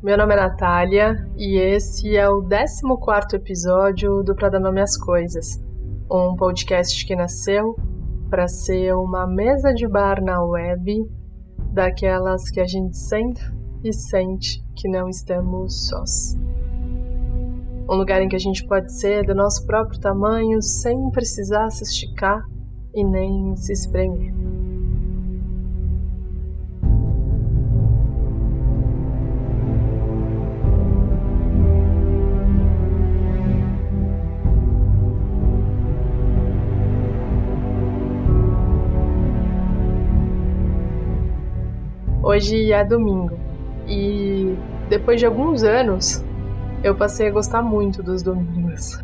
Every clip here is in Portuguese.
Meu nome é Natália e esse é o 14 episódio do Pra Dar Nome às Coisas, um podcast que nasceu para ser uma mesa de bar na web, daquelas que a gente senta e sente que não estamos sós. Um lugar em que a gente pode ser do nosso próprio tamanho sem precisar se esticar e nem se espremer. Hoje é domingo e depois de alguns anos eu passei a gostar muito dos domingos.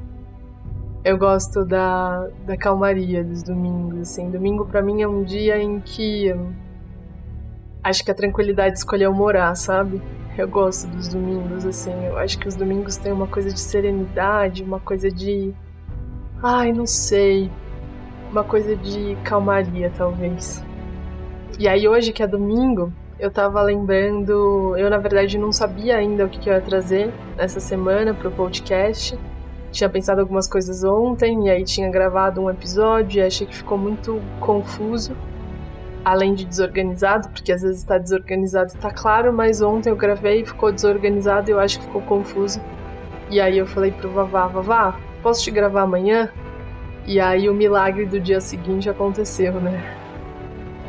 Eu gosto da, da calmaria dos domingos, assim. Domingo para mim é um dia em que acho que a tranquilidade escolheu morar, sabe? Eu gosto dos domingos, assim. Eu acho que os domingos têm uma coisa de serenidade, uma coisa de. Ai, não sei. Uma coisa de calmaria, talvez. E aí, hoje que é domingo, eu tava lembrando, eu na verdade não sabia ainda o que, eu ia trazer essa semana pro podcast. Tinha pensado algumas coisas ontem e aí tinha gravado um episódio e achei que ficou muito confuso, além de desorganizado, porque às vezes está desorganizado tá claro, mas ontem eu gravei e ficou desorganizado e eu acho que ficou confuso. E aí eu falei pro Vavá, Vavá, posso te gravar amanhã? E aí o milagre do dia seguinte aconteceu, né?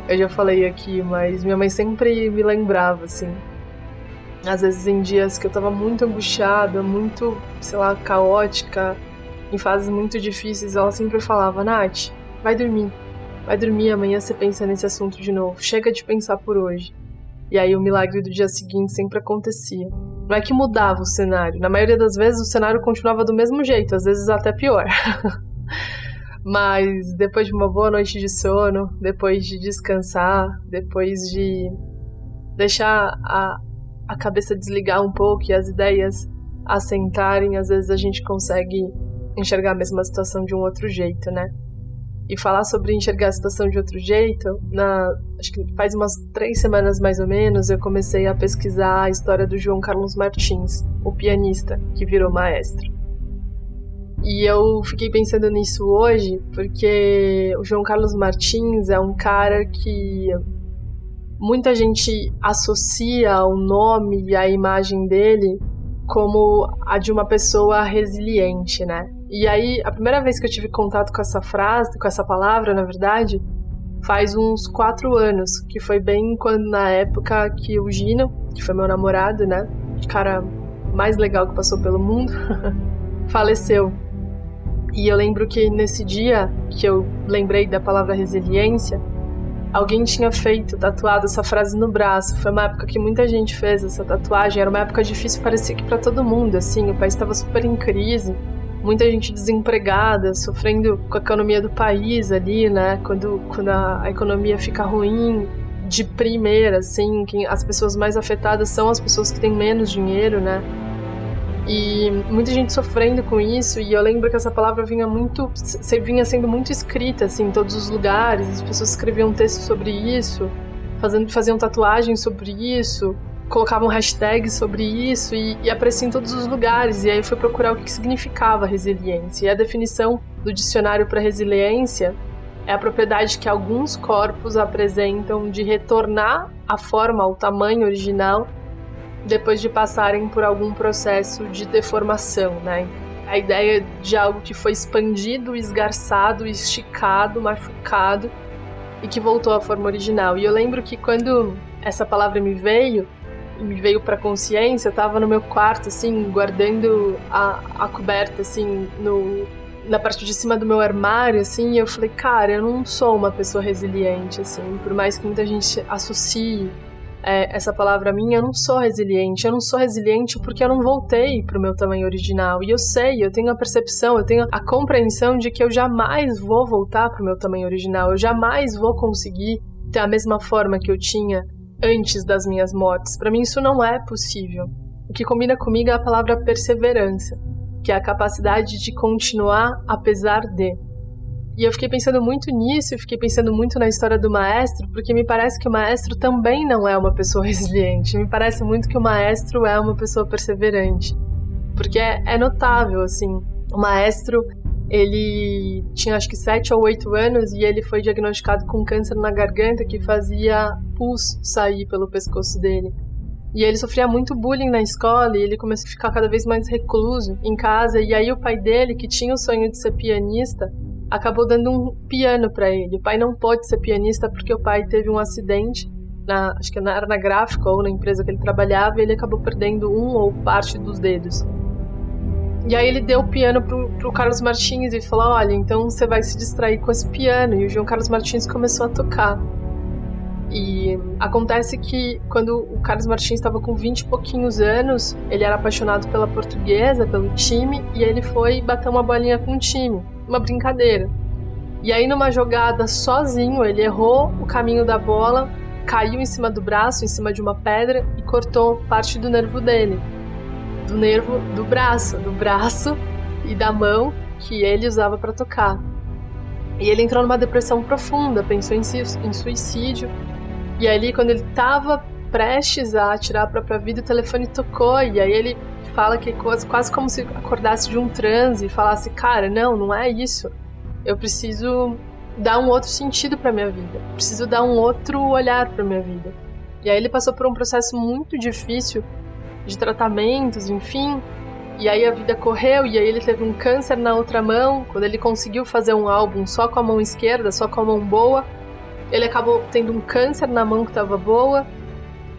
Eu já falei aqui, mas minha mãe sempre me lembrava, assim. Às vezes em dias que eu tava muito angustiada, muito, sei lá, caótica, em fases muito difíceis, ela sempre falava: Nath, vai dormir. Vai dormir, amanhã você pensa nesse assunto de novo. Chega de pensar por hoje. E aí o milagre do dia seguinte sempre acontecia. Não é que mudava o cenário. Na maioria das vezes o cenário continuava do mesmo jeito, às vezes até pior. Mas depois de uma boa noite de sono, depois de descansar, depois de deixar a, a cabeça desligar um pouco e as ideias assentarem, às vezes a gente consegue enxergar a mesma situação de um outro jeito, né? E falar sobre enxergar a situação de outro jeito, na, acho que faz umas três semanas mais ou menos, eu comecei a pesquisar a história do João Carlos Martins, o pianista que virou maestro. E eu fiquei pensando nisso hoje porque o João Carlos Martins é um cara que muita gente associa o nome e a imagem dele como a de uma pessoa resiliente, né? E aí, a primeira vez que eu tive contato com essa frase, com essa palavra, na verdade, faz uns quatro anos, que foi bem quando na época que o Gino, que foi meu namorado, né? O cara mais legal que passou pelo mundo, faleceu. E eu lembro que nesse dia que eu lembrei da palavra resiliência, alguém tinha feito, tatuado essa frase no braço. Foi uma época que muita gente fez essa tatuagem. Era uma época difícil, parecia que para todo mundo, assim. O país estava super em crise, muita gente desempregada, sofrendo com a economia do país ali, né? Quando, quando a, a economia fica ruim, de primeira, assim, quem, as pessoas mais afetadas são as pessoas que têm menos dinheiro, né? E muita gente sofrendo com isso, e eu lembro que essa palavra vinha muito, vinha sendo muito escrita assim em todos os lugares, as pessoas escreviam textos sobre isso, fazendo, faziam tatuagens sobre isso, colocavam hashtags sobre isso e, e aparecia em todos os lugares. E aí eu fui procurar o que significava resiliência. E a definição do dicionário para resiliência é a propriedade que alguns corpos apresentam de retornar à forma, ao tamanho original depois de passarem por algum processo de deformação, né? A ideia de algo que foi expandido, esgarçado, esticado, machucado e que voltou à forma original. E eu lembro que quando essa palavra me veio, me veio para consciência, eu tava no meu quarto assim, guardando a, a coberta assim no na parte de cima do meu armário, assim, e eu falei, cara, eu não sou uma pessoa resiliente, assim, por mais que muita gente associe é, essa palavra minha, eu não sou resiliente. Eu não sou resiliente porque eu não voltei para o meu tamanho original. E eu sei, eu tenho a percepção, eu tenho a compreensão de que eu jamais vou voltar para o meu tamanho original. Eu jamais vou conseguir ter a mesma forma que eu tinha antes das minhas mortes. Para mim, isso não é possível. O que combina comigo é a palavra perseverança, que é a capacidade de continuar apesar de. E eu fiquei pensando muito nisso, fiquei pensando muito na história do maestro, porque me parece que o maestro também não é uma pessoa resiliente. Me parece muito que o maestro é uma pessoa perseverante. Porque é, é notável, assim. O maestro, ele tinha acho que 7 ou 8 anos e ele foi diagnosticado com câncer na garganta que fazia pus sair pelo pescoço dele. E ele sofria muito bullying na escola e ele começou a ficar cada vez mais recluso em casa. E aí o pai dele, que tinha o sonho de ser pianista, acabou dando um piano para ele. O pai não pôde ser pianista porque o pai teve um acidente, na, acho que era na gráfica ou na empresa que ele trabalhava, e ele acabou perdendo um ou parte dos dedos. E aí ele deu o piano pro, pro Carlos Martins e falou: Olha, então você vai se distrair com esse piano. E o João Carlos Martins começou a tocar. E acontece que quando o Carlos Martins estava com 20 e pouquinhos anos, ele era apaixonado pela portuguesa, pelo time, e ele foi bater uma bolinha com o time uma brincadeira. E aí, numa jogada sozinho, ele errou o caminho da bola, caiu em cima do braço, em cima de uma pedra e cortou parte do nervo dele. Do nervo do braço, do braço e da mão que ele usava para tocar. E ele entrou numa depressão profunda, pensou em, suicídio. E ali, quando ele estava prestes a tirar a própria vida, o telefone tocou. E aí ele fala que é quase, quase como se acordasse de um transe e falasse: Cara, não, não é isso. Eu preciso dar um outro sentido para minha vida. Preciso dar um outro olhar para minha vida. E aí ele passou por um processo muito difícil de tratamentos, enfim. E aí a vida correu e aí ele teve um câncer na outra mão. Quando ele conseguiu fazer um álbum só com a mão esquerda, só com a mão boa, ele acabou tendo um câncer na mão que estava boa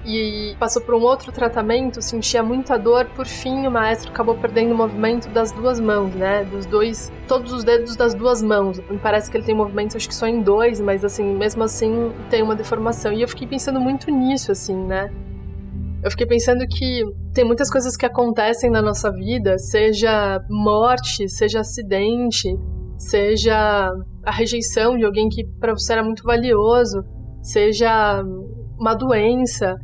e passou por um outro tratamento, sentia muita dor. Por fim, o maestro acabou perdendo o movimento das duas mãos, né? Dos dois, todos os dedos das duas mãos. Me parece que ele tem movimento, acho que só em dois, mas assim, mesmo assim, tem uma deformação. E eu fiquei pensando muito nisso, assim, né? Eu fiquei pensando que tem muitas coisas que acontecem na nossa vida, seja morte, seja acidente, seja a rejeição de alguém que para você era muito valioso, seja uma doença,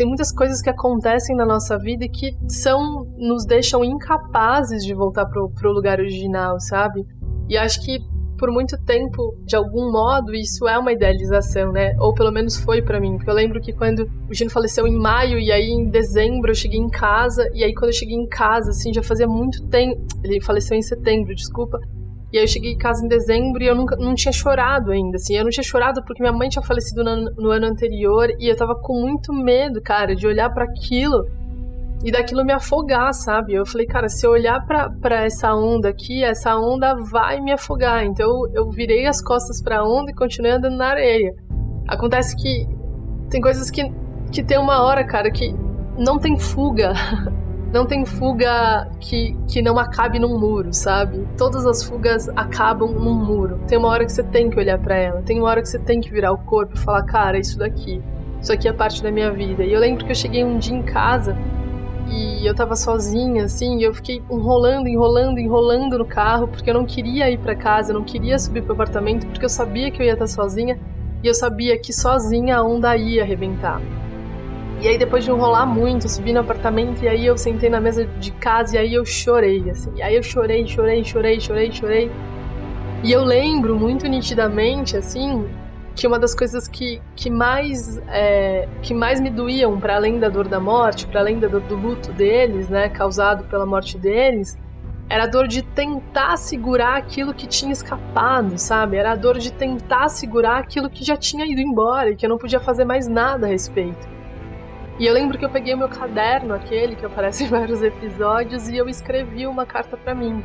tem muitas coisas que acontecem na nossa vida e que são nos deixam incapazes de voltar pro, pro lugar original, sabe? E acho que por muito tempo, de algum modo, isso é uma idealização, né? Ou pelo menos foi para mim. Porque eu lembro que quando o Gino faleceu em maio e aí em dezembro eu cheguei em casa e aí quando eu cheguei em casa, assim, já fazia muito tempo. Ele faleceu em setembro, desculpa. E aí eu cheguei em casa em dezembro e eu nunca, não tinha chorado ainda, assim. Eu não tinha chorado porque minha mãe tinha falecido no, no ano anterior e eu tava com muito medo, cara, de olhar para aquilo e daquilo me afogar, sabe? Eu falei, cara, se eu olhar para essa onda aqui, essa onda vai me afogar. Então eu, virei as costas para a onda e continuei andando na areia. Acontece que tem coisas que, que tem uma hora, cara, que não tem fuga. não tem fuga que, que não acabe num muro, sabe? Todas as fugas acabam num muro. Tem uma hora que você tem que olhar para ela, tem uma hora que você tem que virar o corpo e falar, cara, isso daqui, isso aqui é parte da minha vida. E eu lembro que eu cheguei um dia em casa e eu tava sozinha, assim, e eu fiquei enrolando, enrolando, enrolando no carro, porque eu não queria ir para casa, eu não queria subir pro apartamento, porque eu sabia que eu ia estar sozinha e eu sabia que sozinha a onda ia arrebentar. E aí depois de enrolar muito, subi no apartamento e aí eu sentei na mesa de casa e aí eu chorei, assim. E aí eu chorei, chorei, chorei, chorei, chorei. E eu lembro muito nitidamente, assim, que uma das coisas que, que, mais, é, que mais me doíam, para além da dor da morte, para além da dor do luto deles, né, causado pela morte deles, era a dor de tentar segurar aquilo que tinha escapado, sabe? Era a dor de tentar segurar aquilo que já tinha ido embora e que eu não podia fazer mais nada a respeito. E eu lembro que eu peguei o meu caderno, aquele que aparece em vários episódios, e eu escrevi uma carta para mim.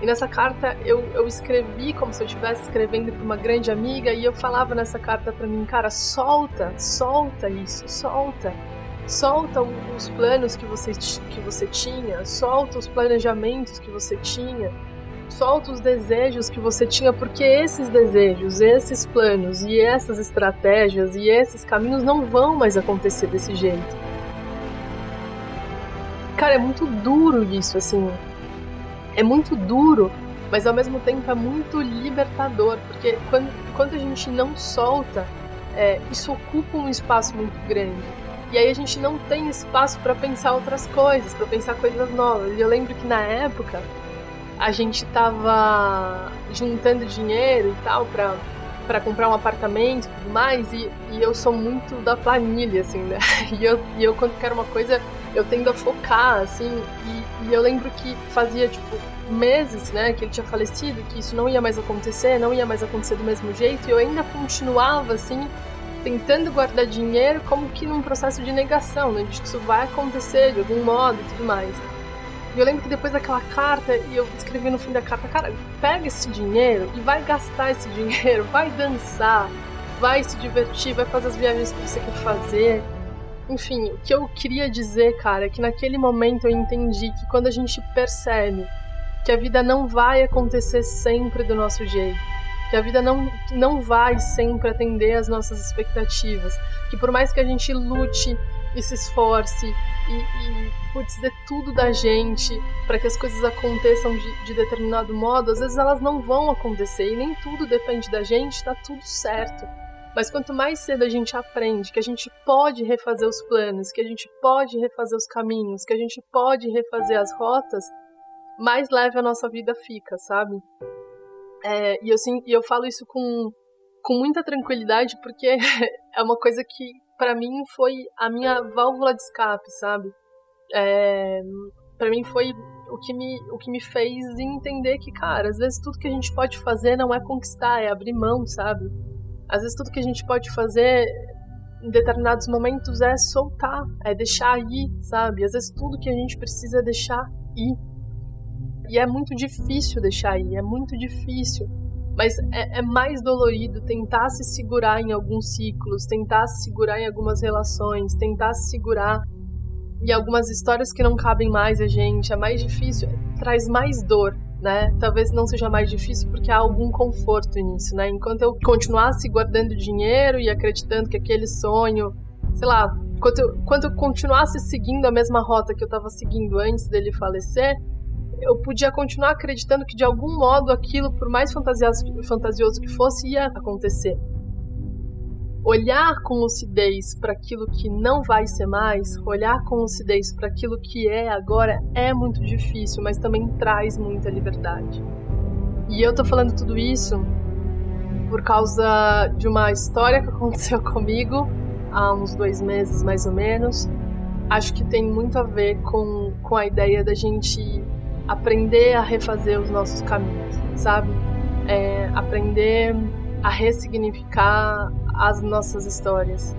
E nessa carta eu, eu escrevi como se eu estivesse escrevendo para uma grande amiga, e eu falava nessa carta para mim, cara, solta, solta isso, solta. Solta os planos que você, que você tinha, solta os planejamentos que você tinha solta os desejos que você tinha, porque esses desejos, esses planos e essas estratégias e esses caminhos não vão mais acontecer desse jeito. Cara, é muito duro isso, assim. É muito duro, mas ao mesmo tempo é muito libertador, porque quando, quando a gente não solta, é, isso ocupa um espaço muito grande. E aí a gente não tem espaço para pensar outras coisas, para pensar coisas novas. E eu lembro que na época a gente tava juntando dinheiro e tal pra, pra comprar um apartamento e tudo mais, e, e eu sou muito da planilha, assim, né? E eu, e eu quando quero uma coisa, eu tendo a focar, assim, e, e eu lembro que fazia, tipo, meses, né, que ele tinha falecido, que isso não ia mais acontecer, não ia mais acontecer do mesmo jeito, e eu ainda continuava, assim, tentando guardar dinheiro como que num processo de negação, né, de que isso vai acontecer de algum modo e tudo mais. E eu lembro que depois daquela carta, e eu escrevi no fim da carta, cara, pega esse dinheiro e vai gastar esse dinheiro, vai dançar, vai se divertir, vai fazer as viagens que você quer fazer. Enfim, o que eu queria dizer, cara, é que naquele momento eu entendi que quando a gente percebe que a vida não vai acontecer sempre do nosso jeito, que a vida não, não vai sempre atender às nossas expectativas, que por mais que a gente lute e se esforce e, e putz, dê tudo da gente para que as coisas aconteçam de, de, determinado modo, às vezes elas não vão acontecer e nem tudo depende da gente, tá tudo certo. Mas quanto mais cedo a gente aprende que a gente pode refazer os planos, que a gente pode refazer os caminhos, que a gente pode refazer as rotas, mais leve a nossa vida fica, sabe? É, e, eu, sim, e eu falo isso com, com muita tranquilidade porque é uma coisa que para mim foi a minha válvula de escape, sabe? É, para mim foi o que, me, o que me fez entender que, cara, às vezes tudo que a gente pode fazer não é conquistar, é abrir mão, sabe? Às vezes tudo que a gente pode fazer em determinados momentos é soltar, é deixar ir, sabe? Às vezes tudo que a gente precisa é deixar ir. E é muito difícil deixar ir, é muito difícil. Mas é, é, mais dolorido tentar se segurar em alguns ciclos, tentar se segurar em algumas relações, tentar se segurar em algumas histórias que não cabem mais a gente. É mais difícil, traz mais dor, né? Talvez não seja mais difícil porque há algum conforto nisso, né? Enquanto eu continuasse guardando dinheiro e acreditando que aquele sonho, sei lá, enquanto eu, eu continuasse seguindo a mesma rota que eu estava seguindo antes dele falecer, eu podia continuar acreditando que de algum modo aquilo, por mais fantasioso que fosse, ia acontecer. Olhar com lucidez para aquilo que não vai ser mais, olhar com lucidez para aquilo que é agora é muito difícil, mas também traz muita liberdade. E eu tô falando tudo isso por causa de uma história que aconteceu comigo há uns dois meses mais ou menos. Acho que tem muito a ver com, com a ideia da gente aprender a refazer os nossos caminhos, sabe? É, aprender a ressignificar as nossas histórias,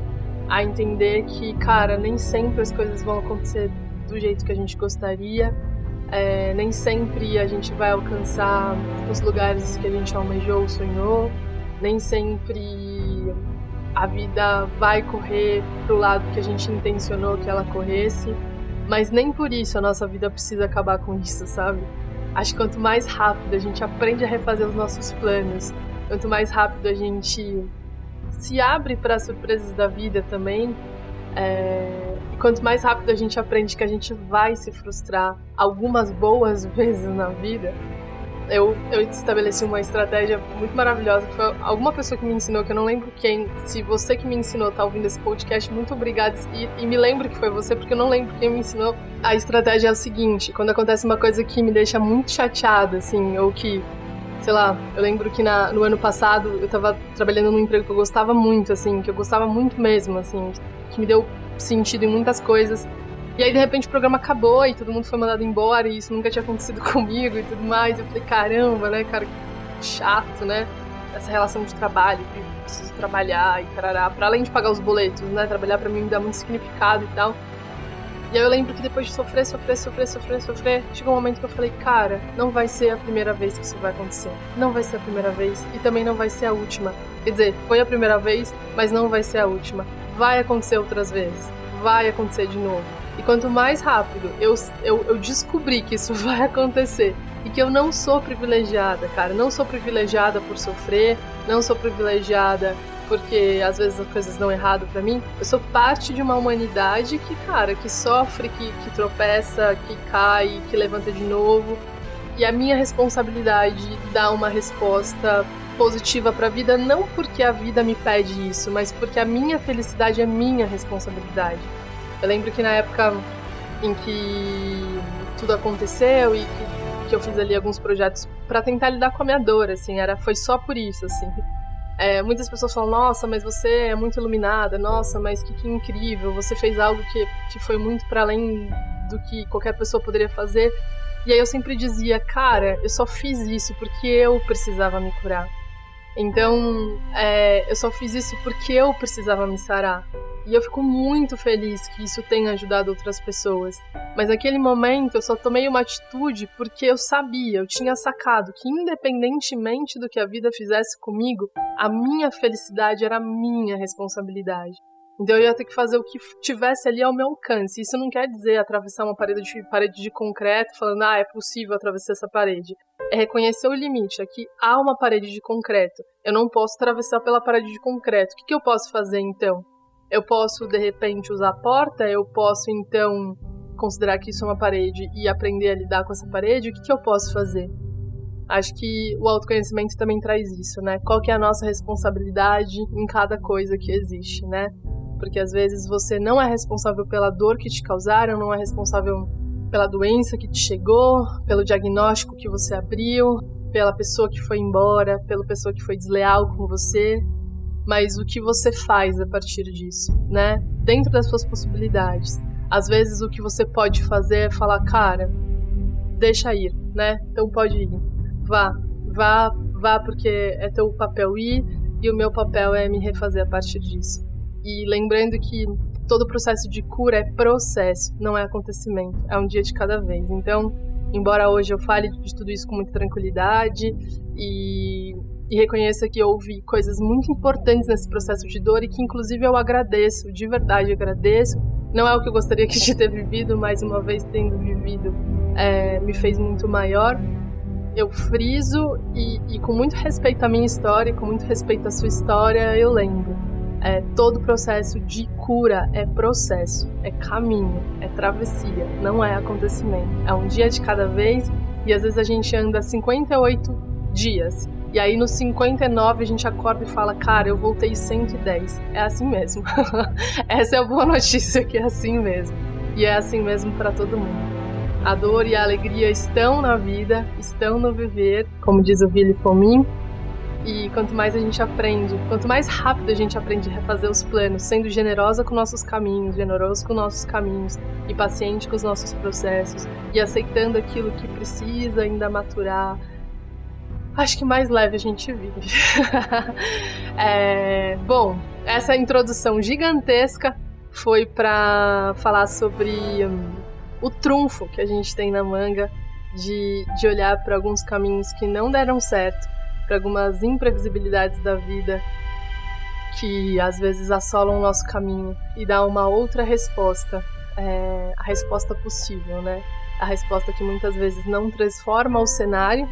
a entender que, cara, nem sempre as coisas vão acontecer do jeito que a gente gostaria, é, nem sempre a gente vai alcançar os lugares que a gente almejou, sonhou, nem sempre a vida vai correr pro lado que a gente intencionou que ela corresse. Mas nem por isso a nossa vida precisa acabar com isso, sabe? Acho que quanto mais rápido a gente aprende a refazer os nossos planos, quanto mais rápido a gente se abre para as surpresas da vida também, é... e quanto mais rápido a gente aprende que a gente vai se frustrar algumas boas vezes na vida, eu, eu estabeleci uma estratégia muito maravilhosa, que foi alguma pessoa que me ensinou, que eu não lembro quem. Se você que me ensinou tá ouvindo esse podcast, muito obrigada. E, e me lembro que foi você, porque eu não lembro quem me ensinou. A estratégia é o seguinte: quando acontece uma coisa que me deixa muito chateada, assim, ou que sei lá, eu lembro que na, no ano passado eu tava trabalhando num emprego que eu gostava muito, assim, que eu gostava muito mesmo, assim, que me deu sentido em muitas coisas. E aí, de repente, o programa acabou e todo mundo foi mandado embora e isso nunca tinha acontecido comigo e tudo mais. Eu falei, caramba, né, cara, que chato, né? Essa relação de trabalho, que preciso trabalhar e tarará. Pra além de pagar os boletos, né? Trabalhar pra mim me dá muito significado e tal. E aí eu lembro que depois de sofrer, sofrer, sofrer, sofrer, sofrer, chegou um momento que eu falei, cara, não vai ser a primeira vez que isso vai acontecer. Não vai ser a primeira vez e também não vai ser a última. Quer dizer, foi a primeira vez, mas não vai ser a última. Vai acontecer outras vezes. Vai acontecer de novo. E quanto mais rápido eu, eu, eu descobri que isso vai acontecer e que eu não sou privilegiada, cara, não sou privilegiada por sofrer, não sou privilegiada porque às vezes as coisas dão errado para mim. Eu sou parte de uma humanidade que, cara, que sofre, que, que tropeça, que cai, que levanta de novo. E a minha responsabilidade dar uma resposta positiva para a vida não porque a vida me pede isso, mas porque a minha felicidade é minha responsabilidade. Eu lembro que na época em que tudo aconteceu e que, que eu fiz ali alguns projetos para tentar lidar com a minha dor, assim, era foi só por isso, assim. É, muitas pessoas falam, nossa, mas você é muito iluminada, nossa, mas que, que incrível, você fez algo que, que foi muito para além do que qualquer pessoa poderia fazer. E aí eu sempre dizia, cara, eu só fiz isso porque eu precisava me curar. Então, é, eu só fiz isso porque eu precisava me sarar. E eu fico muito feliz que isso tenha ajudado outras pessoas. Mas naquele momento eu só tomei uma atitude porque eu sabia, eu tinha sacado que independentemente do que a vida fizesse comigo, a minha felicidade era minha responsabilidade. Então eu ia ter que fazer o que tivesse ali ao meu alcance. Isso não quer dizer atravessar uma parede de, parede de concreto falando, ah, é possível atravessar essa parede. É reconhecer o limite. Aqui há uma parede de concreto. Eu não posso atravessar pela parede de concreto. O que, que eu posso fazer então? Eu posso, de repente, usar a porta? Eu posso, então, considerar que isso é uma parede e aprender a lidar com essa parede? O que, que eu posso fazer? Acho que o autoconhecimento também traz isso, né? Qual que é a nossa responsabilidade em cada coisa que existe, né? Porque às vezes você não é responsável pela dor que te causaram, não é responsável pela doença que te chegou, pelo diagnóstico que você abriu, pela pessoa que foi embora, pela pessoa que foi desleal com você, mas o que você faz a partir disso, né? Dentro das suas possibilidades. Às vezes o que você pode fazer é falar, cara, deixa ir, né? Então pode ir. Vá, vá, vá porque é teu papel ir e o meu papel é me refazer a partir disso. E lembrando que todo processo de cura é processo, não é acontecimento, é um dia de cada vez. Então, embora hoje eu fale de tudo isso com muita tranquilidade e, e reconheça que houve coisas muito importantes nesse processo de dor e que, inclusive, eu agradeço, de verdade agradeço. Não é o que eu gostaria de ter vivido, mas uma vez tendo vivido, é, me fez muito maior. Eu friso e, e com muito respeito à minha história, com muito respeito à sua história, eu lembro é, todo processo de cura é processo, é caminho, é travessia, não é acontecimento. É um dia de cada vez e às vezes a gente anda 58 dias. E aí no 59 a gente acorda e fala, cara, eu voltei 110. É assim mesmo. Essa é a boa notícia, que é assim mesmo. E é assim mesmo para todo mundo. A dor e a alegria estão na vida, estão no viver, como diz o Billy Fomin, e quanto mais a gente aprende, quanto mais rápido a gente aprende a refazer os planos, sendo generosa com nossos caminhos, generoso com nossos caminhos e paciente com os nossos processos e aceitando aquilo que precisa ainda maturar, acho que mais leve a gente vive. é, bom, essa introdução gigantesca foi para falar sobre um, o trunfo que a gente tem na manga de, de olhar para alguns caminhos que não deram certo para algumas imprevisibilidades da vida que às vezes assolam o nosso caminho e dá uma outra resposta, é, a resposta possível, né? A resposta que muitas vezes não transforma o cenário,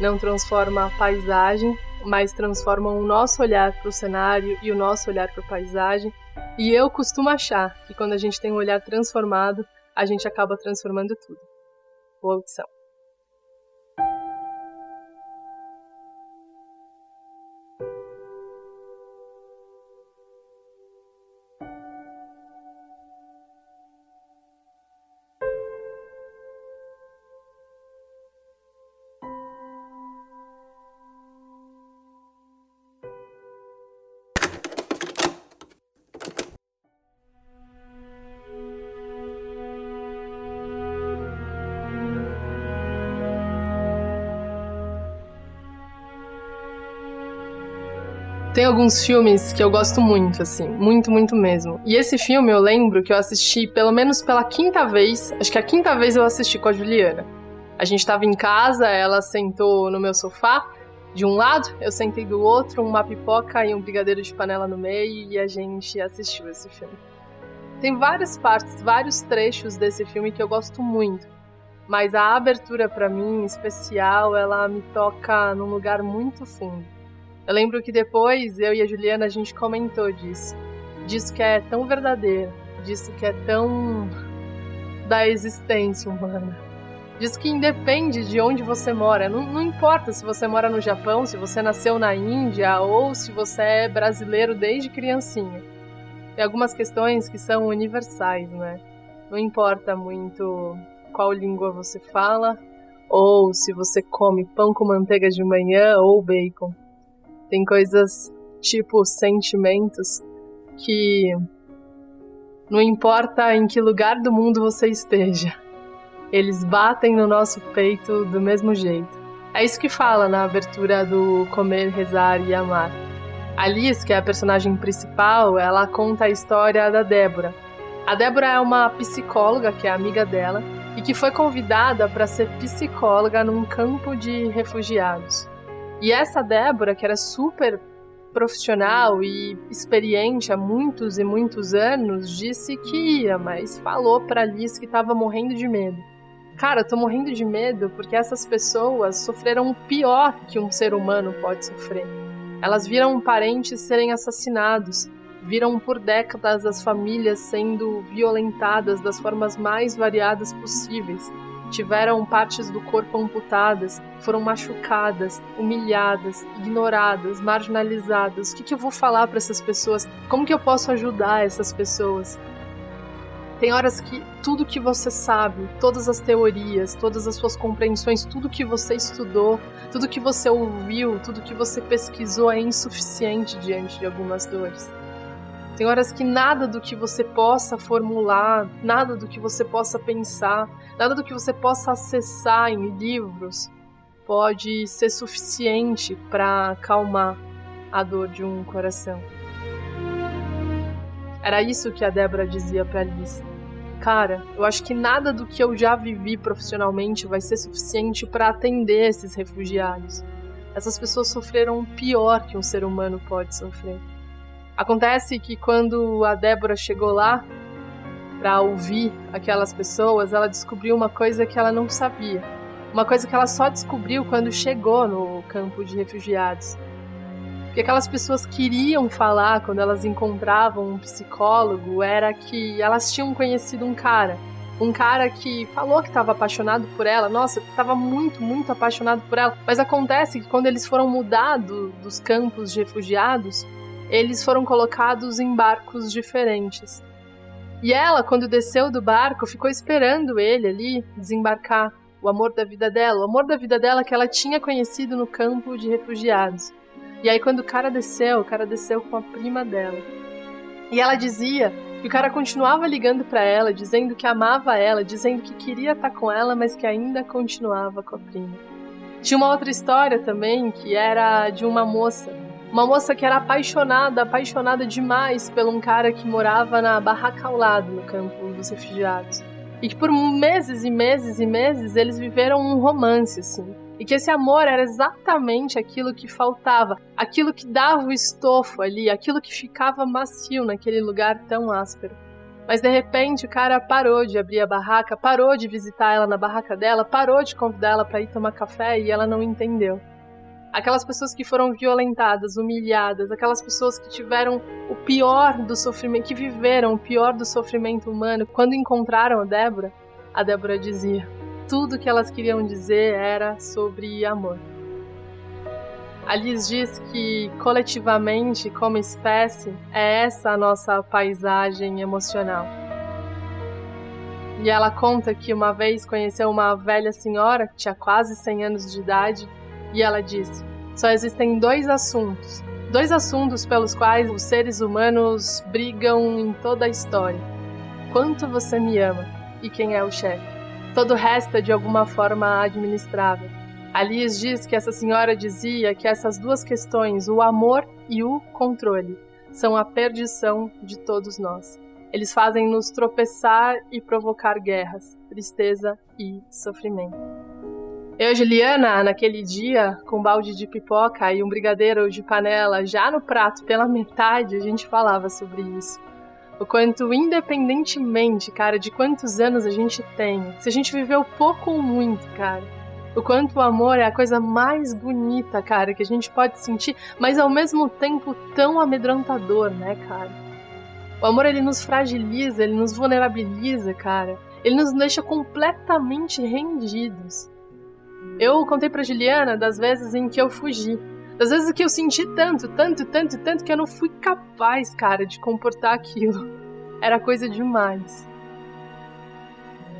não transforma a paisagem, mas transforma o nosso olhar para o cenário e o nosso olhar para a paisagem. E eu costumo achar que quando a gente tem um olhar transformado, a gente acaba transformando tudo. Boa audição. Tem alguns filmes que eu gosto muito, assim, muito, muito mesmo. E esse filme eu lembro que eu assisti pelo menos pela quinta vez, acho que a quinta vez eu assisti com a Juliana. A gente estava em casa, ela sentou no meu sofá, de um lado, eu sentei do outro, uma pipoca e um brigadeiro de panela no meio, e a gente assistiu esse filme. Tem várias partes, vários trechos desse filme que eu gosto muito, mas a abertura para mim, em especial, ela me toca num lugar muito fundo. Eu lembro que depois eu e a Juliana a gente comentou disso. Disso que é tão verdadeiro, disso que é tão da existência humana. Diz que independe de onde você mora. Não, não, importa se você mora no Japão, se você nasceu na Índia ou se você é brasileiro desde criancinha. Tem algumas questões que são universais, né? Não importa muito qual língua você fala ou se você come pão com manteiga de manhã ou bacon. Tem coisas tipo sentimentos que não importa em que lugar do mundo você esteja, eles batem no nosso peito do mesmo jeito. É isso que fala na abertura do Comer, Rezar e Amar. A Liz, que é a personagem principal, ela conta a história da Débora. A Débora é uma psicóloga que é amiga dela e que foi convidada para ser psicóloga num campo de refugiados. E essa Débora, que era super profissional e experiente há muitos e muitos anos, disse que ia, mas falou para Liz que estava morrendo de medo. Cara, eu tô morrendo de medo porque essas pessoas sofreram o pior que um ser humano pode sofrer. Elas viram parentes serem assassinados, viram por décadas as famílias sendo violentadas das formas mais variadas possíveis, tiveram partes do corpo amputadas, foram machucadas, humilhadas, ignoradas, marginalizadas. O que, que eu vou falar para essas pessoas? Como que eu posso ajudar essas pessoas? Tem horas que tudo que você sabe, todas as teorias, todas as suas compreensões, tudo que você estudou, tudo que você ouviu, tudo que você pesquisou é insuficiente diante de algumas dores. Tem horas que nada do que você possa formular, nada do que você possa pensar, nada do que você possa acessar em livros pode ser suficiente para acalmar a dor de um coração. Era isso que a Débora dizia para Alice. Cara, eu acho que nada do que eu já vivi profissionalmente vai ser suficiente para atender esses refugiados. Essas pessoas sofreram o pior que um ser humano pode sofrer. Acontece que quando a Débora chegou lá para ouvir aquelas pessoas, ela descobriu uma coisa que ela não sabia. Uma coisa que ela só descobriu quando chegou no campo de refugiados que aquelas pessoas queriam falar quando elas encontravam um psicólogo era que elas tinham conhecido um cara. Um cara que falou que estava apaixonado por ela, nossa, estava muito, muito apaixonado por ela. Mas acontece que quando eles foram mudados dos campos de refugiados, eles foram colocados em barcos diferentes. E ela, quando desceu do barco, ficou esperando ele ali desembarcar o amor da vida dela, o amor da vida dela que ela tinha conhecido no campo de refugiados. E aí quando o cara desceu, o cara desceu com a prima dela. E ela dizia que o cara continuava ligando para ela, dizendo que amava ela, dizendo que queria estar com ela, mas que ainda continuava com a prima. Tinha uma outra história também que era de uma moça, uma moça que era apaixonada, apaixonada demais por um cara que morava na barraca ao lado, no campo dos refugiados. E que por meses e meses e meses eles viveram um romance assim. E que esse amor era exatamente aquilo que faltava, aquilo que dava o estofo ali, aquilo que ficava macio naquele lugar tão áspero. Mas de repente o cara parou de abrir a barraca, parou de visitar ela na barraca dela, parou de convidar ela para ir tomar café e ela não entendeu. Aquelas pessoas que foram violentadas, humilhadas, aquelas pessoas que tiveram o pior do sofrimento, que viveram o pior do sofrimento humano, quando encontraram a Débora, a Débora dizia: tudo que elas queriam dizer era sobre amor. A Liz diz que, coletivamente, como espécie, é essa a nossa paisagem emocional. E ela conta que uma vez conheceu uma velha senhora que tinha quase 100 anos de idade e ela disse: só existem dois assuntos, dois assuntos pelos quais os seres humanos brigam em toda a história: quanto você me ama e quem é o chefe. Todo o resto é de alguma forma administrável. Alice diz que essa senhora dizia que essas duas questões, o amor e o controle, são a perdição de todos nós. Eles fazem nos tropeçar e provocar guerras, tristeza e sofrimento. Eu Juliana, naquele dia, com um balde de pipoca e um brigadeiro de panela já no prato pela metade, a gente falava sobre isso. O quanto, independentemente, cara, de quantos anos a gente tem, se a gente viveu pouco ou muito, cara, o quanto o amor é a coisa mais bonita, cara, que a gente pode sentir, mas ao mesmo tempo tão amedrontador, né, cara? O amor ele nos fragiliza, ele nos vulnerabiliza, cara. Ele nos deixa completamente rendidos. Eu contei pra Juliana das vezes em que eu fugi. Das vezes que eu senti tanto, tanto, tanto, tanto que eu não fui capaz, cara, de comportar aquilo. Era coisa demais.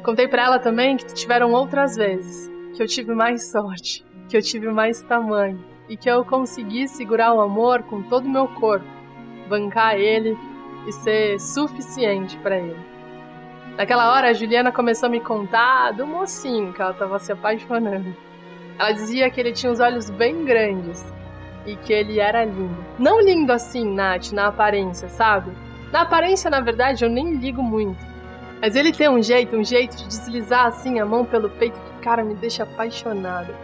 Contei para ela também que tiveram outras vezes que eu tive mais sorte, que eu tive mais tamanho e que eu consegui segurar o amor com todo o meu corpo, bancar ele e ser suficiente para ele. Naquela hora, a Juliana começou a me contar do mocinho que ela estava se apaixonando. Ela dizia que ele tinha os olhos bem grandes e que ele era lindo. Não lindo assim, Nath, na aparência, sabe? Na aparência, na verdade, eu nem ligo muito. Mas ele tem um jeito, um jeito de deslizar assim a mão pelo peito que, cara, me deixa apaixonada.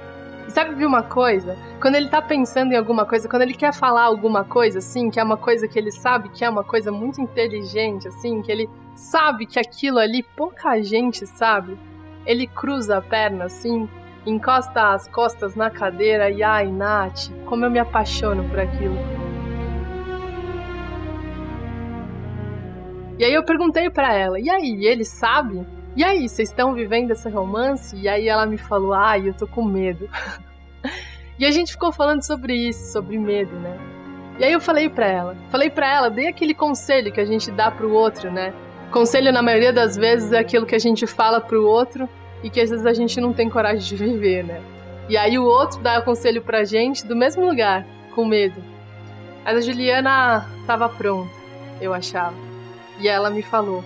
E sabe viu uma coisa? Quando ele tá pensando em alguma coisa, quando ele quer falar alguma coisa assim, que é uma coisa que ele sabe que é uma coisa muito inteligente, assim, que ele sabe que aquilo ali pouca gente sabe, ele cruza a perna assim, encosta as costas na cadeira e ai, Nath, como eu me apaixono por aquilo. E aí eu perguntei para ela, e aí, ele sabe? E aí, vocês estão vivendo esse romance? E aí ela me falou, ai, eu tô com medo. e a gente ficou falando sobre isso, sobre medo, né? E aí eu falei para ela, falei para ela, dei aquele conselho que a gente dá pro outro, né? Conselho na maioria das vezes é aquilo que a gente fala pro outro e que às vezes a gente não tem coragem de viver, né? E aí o outro dá o conselho pra gente do mesmo lugar, com medo. Mas a Juliana tava pronta, eu achava. E ela me falou: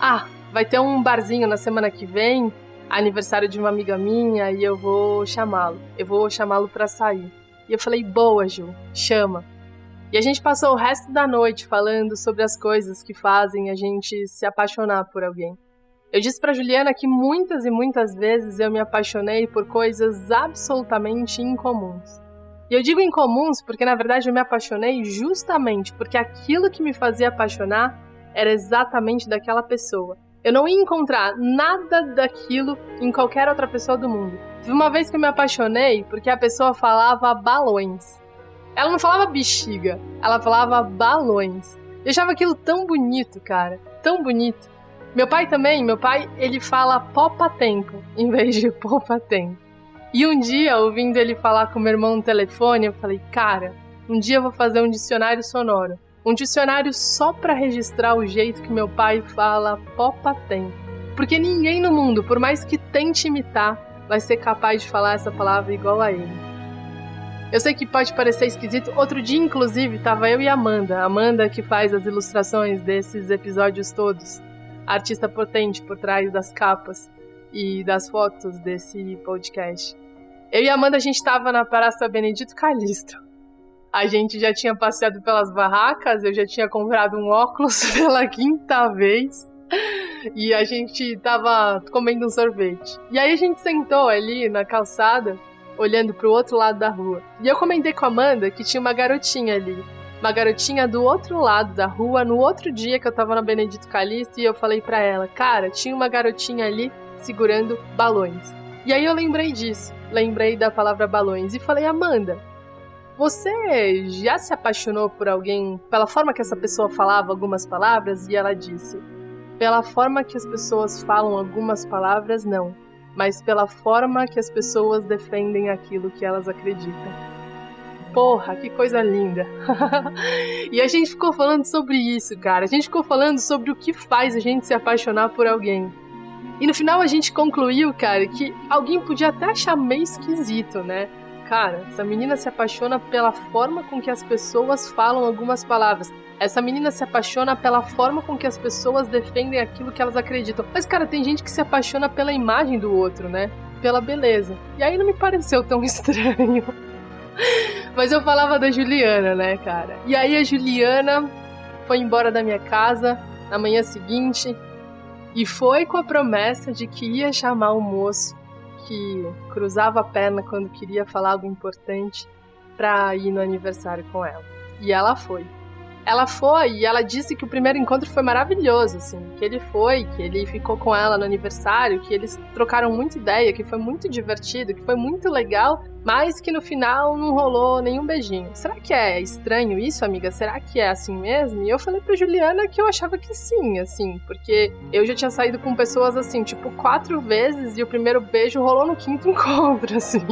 Ah, vai ter um barzinho na semana que vem, aniversário de uma amiga minha, e eu vou chamá-lo. Eu vou chamá-lo para sair. E eu falei: Boa, Ju, chama. E a gente passou o resto da noite falando sobre as coisas que fazem a gente se apaixonar por alguém. Eu disse para Juliana que muitas e muitas vezes eu me apaixonei por coisas absolutamente incomuns. E eu digo incomuns porque na verdade eu me apaixonei justamente porque aquilo que me fazia apaixonar era exatamente daquela pessoa. Eu não ia encontrar nada daquilo em qualquer outra pessoa do mundo. Teve uma vez que eu me apaixonei porque a pessoa falava balões. Ela não falava bexiga, ela falava balões. Eu achava aquilo tão bonito, cara, tão bonito. Meu pai também, meu pai, ele fala popa tempo em vez de popa tempo. E um dia, ouvindo ele falar com meu irmão no telefone, eu falei, cara, um dia eu vou fazer um dicionário sonoro. Um dicionário só para registrar o jeito que meu pai fala popa tempo. Porque ninguém no mundo, por mais que tente imitar, vai ser capaz de falar essa palavra igual a ele. Eu sei que pode parecer esquisito. Outro dia, inclusive, tava eu e Amanda. Amanda que faz as ilustrações desses episódios todos artista potente por trás das capas e das fotos desse podcast. Eu e Amanda, a gente estava na Praça Benedito Calixto. A gente já tinha passeado pelas barracas, eu já tinha comprado um óculos pela quinta vez. E a gente tava comendo um sorvete. E aí a gente sentou ali na calçada, olhando para o outro lado da rua. E eu comentei com a Amanda que tinha uma garotinha ali uma garotinha do outro lado da rua no outro dia que eu tava na Benedito Calixto e eu falei para ela, cara, tinha uma garotinha ali segurando balões. E aí eu lembrei disso, lembrei da palavra balões e falei, Amanda, você já se apaixonou por alguém pela forma que essa pessoa falava algumas palavras? E ela disse, pela forma que as pessoas falam algumas palavras, não, mas pela forma que as pessoas defendem aquilo que elas acreditam porra, que coisa linda. e a gente ficou falando sobre isso, cara. A gente ficou falando sobre o que faz a gente se apaixonar por alguém. E no final a gente concluiu, cara, que alguém podia até achar meio esquisito, né? Cara, essa menina se apaixona pela forma com que as pessoas falam algumas palavras. Essa menina se apaixona pela forma com que as pessoas defendem aquilo que elas acreditam. Mas, cara, tem gente que se apaixona pela imagem do outro, né? Pela beleza. E aí não me pareceu tão estranho. Mas eu falava da Juliana, né, cara? E aí a Juliana foi embora da minha casa na manhã seguinte e foi com a promessa de que ia chamar o moço que cruzava a perna quando queria falar algo importante para ir no aniversário com ela. E ela foi ela foi e ela disse que o primeiro encontro foi maravilhoso, assim, que ele foi, que ele ficou com ela no aniversário, que eles trocaram muita ideia, que foi muito divertido, que foi muito legal, mas que no final não rolou nenhum beijinho. Será que é estranho isso, amiga? Será que é assim mesmo? E eu falei pra Juliana que eu achava que sim, assim, porque eu já tinha saído com pessoas assim, tipo, quatro vezes e o primeiro beijo rolou no quinto encontro, assim.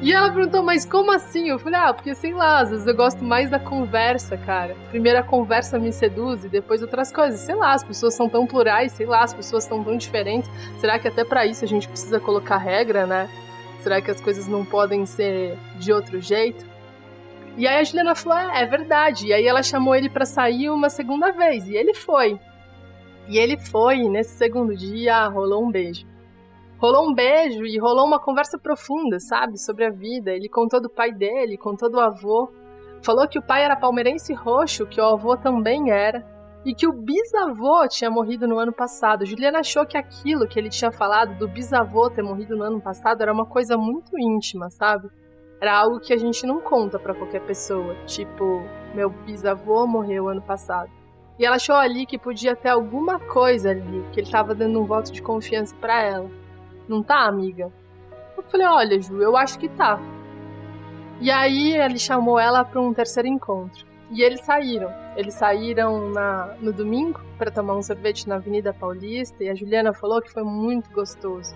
E ela perguntou, mas como assim? Eu falei, ah, porque sei lá, às vezes eu gosto mais da conversa, cara. Primeiro a conversa me seduz e depois outras coisas. Sei lá, as pessoas são tão plurais, sei lá, as pessoas estão tão diferentes. Será que até para isso a gente precisa colocar regra, né? Será que as coisas não podem ser de outro jeito? E aí a Juliana falou: é, é verdade. E aí ela chamou ele para sair uma segunda vez. E ele foi. E ele foi, e nesse segundo dia rolou um beijo. Rolou um beijo e rolou uma conversa profunda, sabe? Sobre a vida. Ele contou do pai dele, contou do avô. Falou que o pai era palmeirense roxo, que o avô também era. E que o bisavô tinha morrido no ano passado. Juliana achou que aquilo que ele tinha falado do bisavô ter morrido no ano passado era uma coisa muito íntima, sabe? Era algo que a gente não conta para qualquer pessoa. Tipo, meu bisavô morreu ano passado. E ela achou ali que podia ter alguma coisa ali, que ele tava dando um voto de confiança para ela. Não tá, amiga? Eu falei, olha, Ju, eu acho que tá. E aí ele chamou ela para um terceiro encontro. E eles saíram. Eles saíram na, no domingo para tomar um sorvete na Avenida Paulista e a Juliana falou que foi muito gostoso.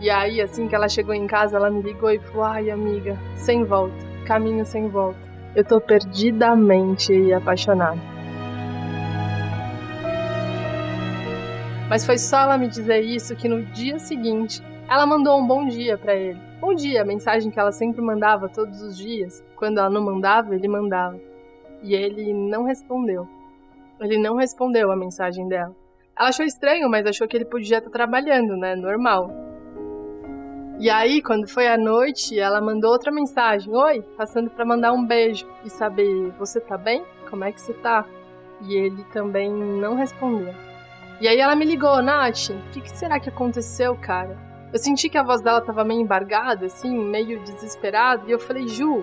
E aí, assim que ela chegou em casa, ela me ligou e falou: Ai, amiga, sem volta, caminho sem volta. Eu tô perdidamente apaixonada. Mas foi só ela me dizer isso que no dia seguinte ela mandou um bom dia para ele. Bom dia, a mensagem que ela sempre mandava todos os dias. Quando ela não mandava, ele mandava. E ele não respondeu. Ele não respondeu a mensagem dela. Ela achou estranho, mas achou que ele podia estar trabalhando, né? Normal. E aí, quando foi à noite, ela mandou outra mensagem: Oi, passando para mandar um beijo e saber, você tá bem? Como é que você tá? E ele também não respondeu. E aí ela me ligou, Nath, o que, que, será que aconteceu, cara? Eu senti que a voz dela tava meio embargada, assim, meio desesperada, e eu falei, Ju,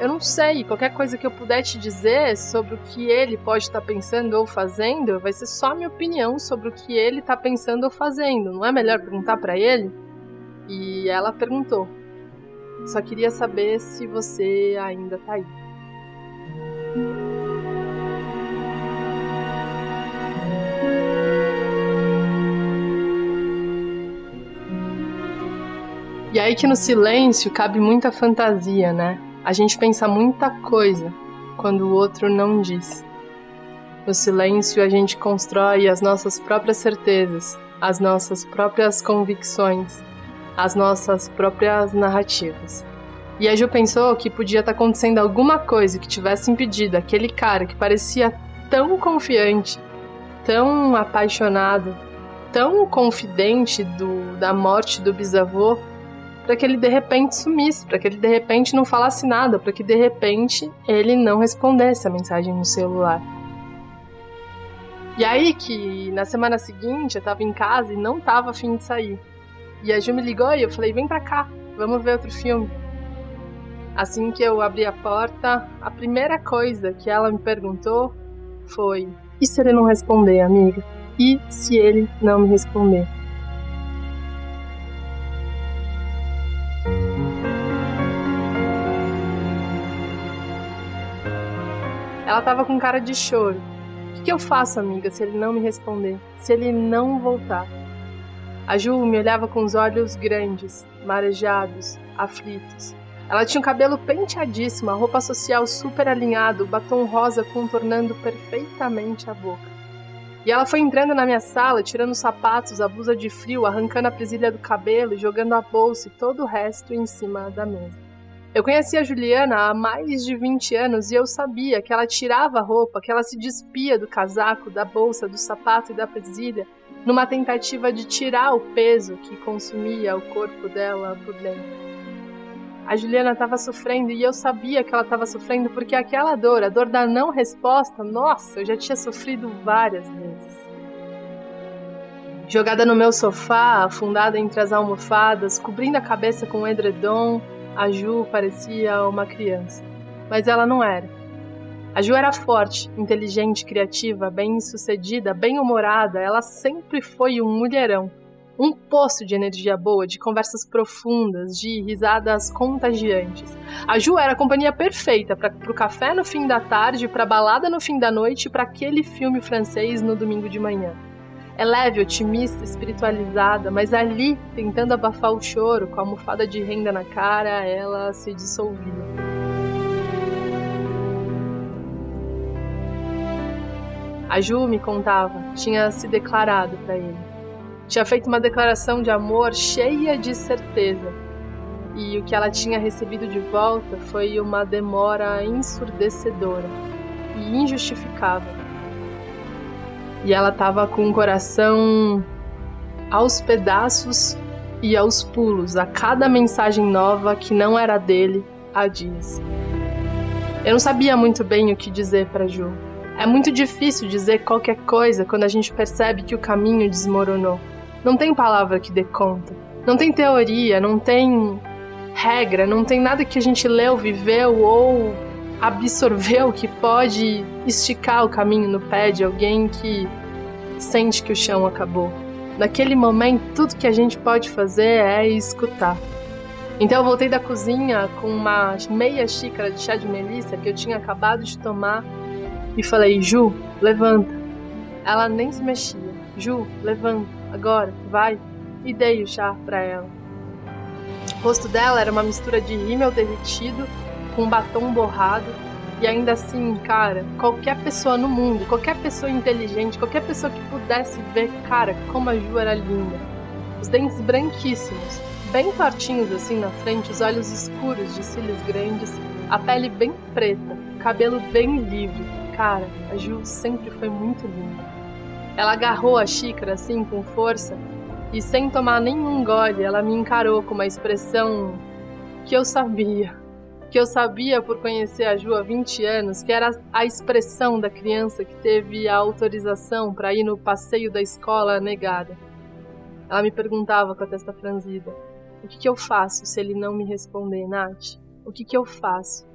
eu não sei, qualquer coisa que eu puder te dizer sobre o que ele pode estar tá pensando ou fazendo, vai ser só minha opinião sobre o que ele tá pensando ou fazendo. Não é melhor perguntar para ele? E ela perguntou. Só queria saber se você ainda tá aí. E aí que no silêncio cabe muita fantasia, né? A gente pensa muita coisa quando o outro não diz. No silêncio a gente constrói as nossas próprias certezas, as nossas próprias convicções, as nossas próprias narrativas. E a Ju pensou que podia estar acontecendo alguma coisa que tivesse impedido aquele cara que parecia tão confiante, tão apaixonado, tão confidente do, da morte do bisavô para que ele de repente sumisse, para que ele de repente não falasse nada, para que de repente ele não respondesse a mensagem no celular. E aí que na semana seguinte eu tava em casa e não tava afim de sair. E a Ju me ligou e eu falei: "Vem pra cá, vamos ver outro filme". Assim que eu abri a porta, a primeira coisa que ela me perguntou foi: "E se ele não responder, amiga? E se ele não me responder?" Ela tava com cara de choro. O que, eu faço, amiga, se ele não me responder? Se ele não voltar? A Ju me olhava com os olhos grandes, marejados, aflitos. Ela tinha o cabelo penteadíssimo, a roupa social super alinhado, o batom rosa contornando perfeitamente a boca. E ela foi entrando na minha sala, tirando os sapatos, a blusa de frio, arrancando a presilha do cabelo, jogando a bolsa e todo o resto em cima da mesa. Eu conhecia a Juliana há mais de 20 anos e eu sabia que ela tirava a roupa, que ela se despia do casaco, da bolsa, do sapato e da presilha, numa tentativa de tirar o peso que consumia o corpo dela por dentro. A Juliana estava sofrendo e eu sabia que ela estava sofrendo porque aquela dor, a dor da não resposta, nossa, eu já tinha sofrido várias vezes. Jogada no meu sofá, afundada entre as almofadas, cobrindo a cabeça com um edredom, a Ju parecia uma criança, mas ela não era. A Ju era forte, inteligente, criativa, bem-sucedida, bem-humorada, ela sempre foi um mulherão. Um poço de energia boa, de conversas profundas, de risadas contagiantes. A Ju era a companhia perfeita para o café no fim da tarde, para balada no fim da noite e para aquele filme francês no domingo de manhã. É leve, otimista, espiritualizada, mas ali, tentando abafar o choro, com a almofada de renda na cara, ela se dissolvia. A Ju me contava, tinha se declarado para ele. Tinha feito uma declaração de amor cheia de certeza. E o que ela tinha recebido de volta foi uma demora ensurdecedora e injustificável. E ela estava com o coração aos pedaços e aos pulos a cada mensagem nova que não era dele há dias. Eu não sabia muito bem o que dizer para Ju. É muito difícil dizer qualquer coisa quando a gente percebe que o caminho desmoronou. Não tem palavra que dê conta. Não tem teoria, não tem regra, não tem nada que a gente leu, viveu ou absorveu que pode esticar o caminho no pé de alguém que sente que o chão acabou. Naquele momento, tudo que a gente pode fazer é escutar. Então eu voltei da cozinha com uma meia xícara de chá de melissa que eu tinha acabado de tomar e falei: Ju, levanta. Ela nem se mexia. Ju, levanta, agora, vai. E dei o chá para ela. O rosto dela era uma mistura de rímel derretido com batom borrado. E ainda assim, cara, qualquer pessoa no mundo, qualquer pessoa inteligente, qualquer pessoa que pudesse ver, cara, como a Ju era linda. Os dentes branquíssimos, bem tortinhos assim na frente, os olhos escuros de cílios grandes, a pele bem preta, cabelo bem livre, Cara, a Ju sempre foi muito linda. Ela agarrou a xícara assim com força e sem tomar nenhum gole, ela me encarou com uma expressão que eu sabia, que eu sabia por conhecer a Ju há 20 anos, que era a expressão da criança que teve a autorização para ir no passeio da escola negada. Ela me perguntava com a testa franzida: O que, que eu faço se ele não me responder, Nath? O que, que eu faço?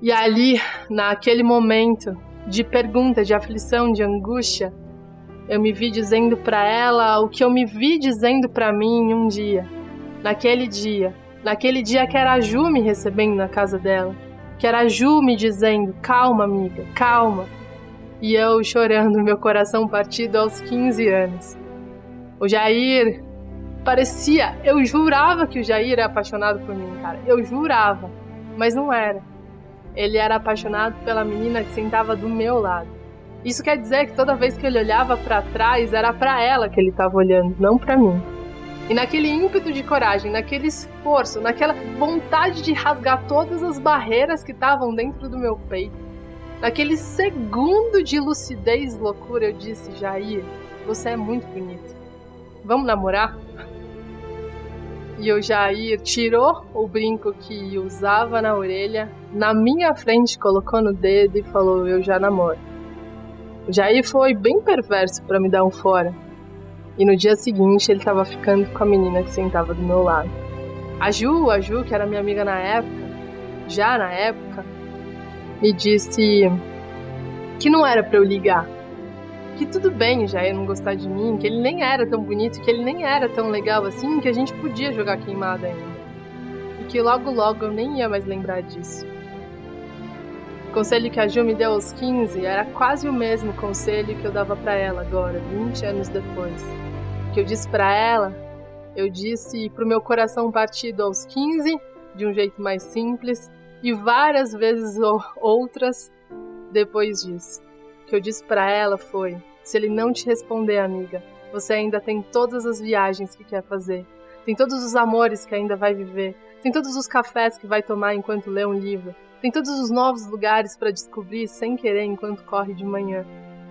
E ali, naquele momento de pergunta, de aflição, de angústia, eu me vi dizendo para ela o que eu me vi dizendo para mim um dia. Naquele dia, naquele dia que era a Ju me recebendo na casa dela, que era a Ju me dizendo: "Calma, amiga, calma". E eu chorando, meu coração partido aos 15 anos. O Jair parecia, eu jurava que o Jair era apaixonado por mim, cara. Eu jurava, mas não era ele era apaixonado pela menina que sentava do meu lado. Isso quer dizer que toda vez que ele olhava para trás, era para ela que ele estava olhando, não para mim. E naquele ímpeto de coragem, naquele esforço, naquela vontade de rasgar todas as barreiras que estavam dentro do meu peito, naquele segundo de lucidez loucura, eu disse: Jair, você é muito bonito. Vamos namorar? E o Jair tirou o brinco que usava na orelha, na minha frente colocou no dedo e falou: Eu já namoro. O Jair foi bem perverso para me dar um fora. E no dia seguinte ele estava ficando com a menina que sentava do meu lado. A Ju, a Ju, que era minha amiga na época, já na época, me disse que não era para eu ligar, que tudo bem já eu não gostar de mim, que ele nem era tão bonito, que ele nem era tão legal assim, que a gente podia jogar queimada ainda. E que logo logo eu nem ia mais lembrar disso. O conselho que a Ju me deu aos 15 era quase o mesmo conselho que eu dava para ela agora, 20 anos depois. O que eu disse para ela, eu disse pro meu coração partido aos 15, de um jeito mais simples, e várias vezes outras depois disso. O que eu disse para ela foi: se ele não te responder, amiga, você ainda tem todas as viagens que quer fazer, tem todos os amores que ainda vai viver, tem todos os cafés que vai tomar enquanto lê um livro, tem todos os novos lugares para descobrir sem querer enquanto corre de manhã.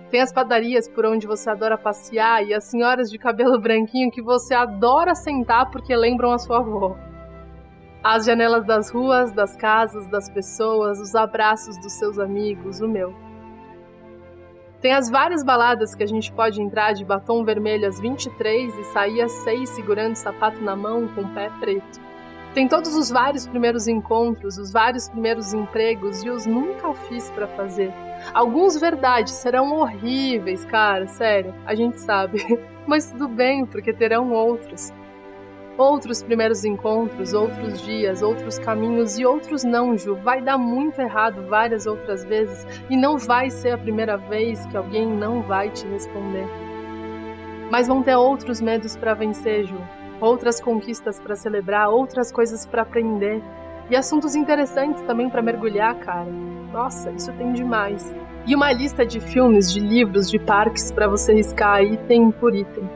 Tem as padarias por onde você adora passear e as senhoras de cabelo branquinho que você adora sentar porque lembram a sua avó. As janelas das ruas, das casas, das pessoas, os abraços dos seus amigos, o meu. Tem as várias baladas que a gente pode entrar de batom vermelho às 23 e sair às 6 segurando o sapato na mão com o pé preto. Tem todos os vários primeiros encontros, os vários primeiros empregos e os nunca fiz para fazer. Alguns, verdade, serão horríveis, cara, sério, a gente sabe. Mas tudo bem, porque terão outros. outros primeiros encontros, outros dias, outros caminhos e outros não, Ju. Vai dar muito errado várias outras vezes e não vai ser a primeira vez que alguém não vai te responder. Mas vão ter outros medos para vencer, Ju. Outras conquistas para celebrar, outras coisas para aprender. E assuntos interessantes também para mergulhar, cara. Nossa, isso tem demais. E uma lista de filmes, de livros, de parques para você riscar item por item.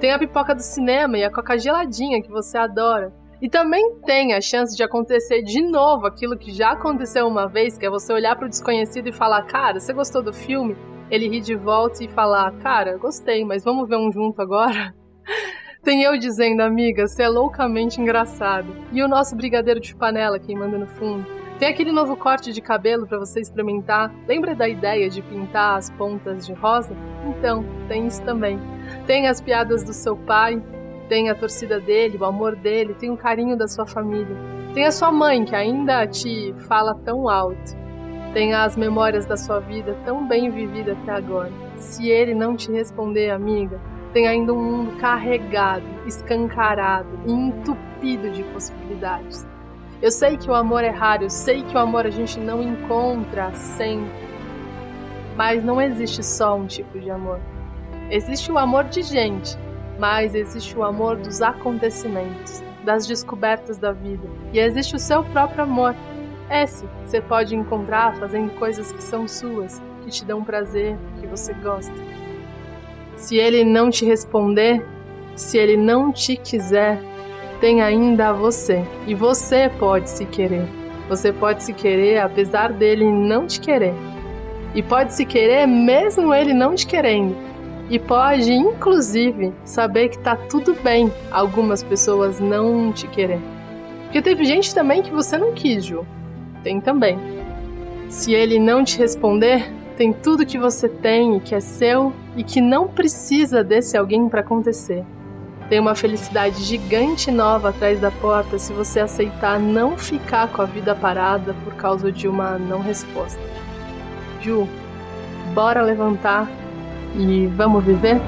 Tem a pipoca do cinema e a coca geladinha que você adora. E também tem a chance de acontecer de novo aquilo que já aconteceu uma vez, que é você olhar para o desconhecido e falar: Cara, você gostou do filme? Ele rir de volta e falar: Cara, gostei, mas vamos ver um junto agora? Tem eu dizendo, amiga, você é loucamente engraçado. E o nosso brigadeiro de panela queimando no fundo. Tem aquele novo corte de cabelo para você experimentar. Lembra da ideia de pintar as pontas de rosa? Então, tem isso também. Tem as piadas do seu pai, tem a torcida dele, o amor dele, tem o carinho da sua família. Tem a sua mãe que ainda te fala tão alto. Tem as memórias da sua vida tão bem vivida até agora. Se ele não te responder, amiga, tem ainda um mundo carregado, escancarado entupido de possibilidades. Eu sei que o amor é raro, eu sei que o amor a gente não encontra sempre. Mas não existe só um tipo de amor. Existe o amor de gente, mas existe o amor dos acontecimentos, das descobertas da vida. E existe o seu próprio amor. Esse você pode encontrar fazendo coisas que são suas, que te dão prazer, que você gosta. Se ele não te responder, se ele não te quiser, tem ainda você. E você pode se querer. Você pode se querer apesar dele não te querer. E pode se querer mesmo ele não te querendo. E pode, inclusive, saber que tá tudo bem algumas pessoas não te querer. Porque teve gente também que você não quis, Ju. Tem também. Se ele não te responder, tem tudo que você tem e que é seu e que não precisa desse alguém para acontecer. Tem uma felicidade gigante nova atrás da porta se você aceitar não ficar com a vida parada por causa de uma não resposta. Ju, bora levantar e vamos viver?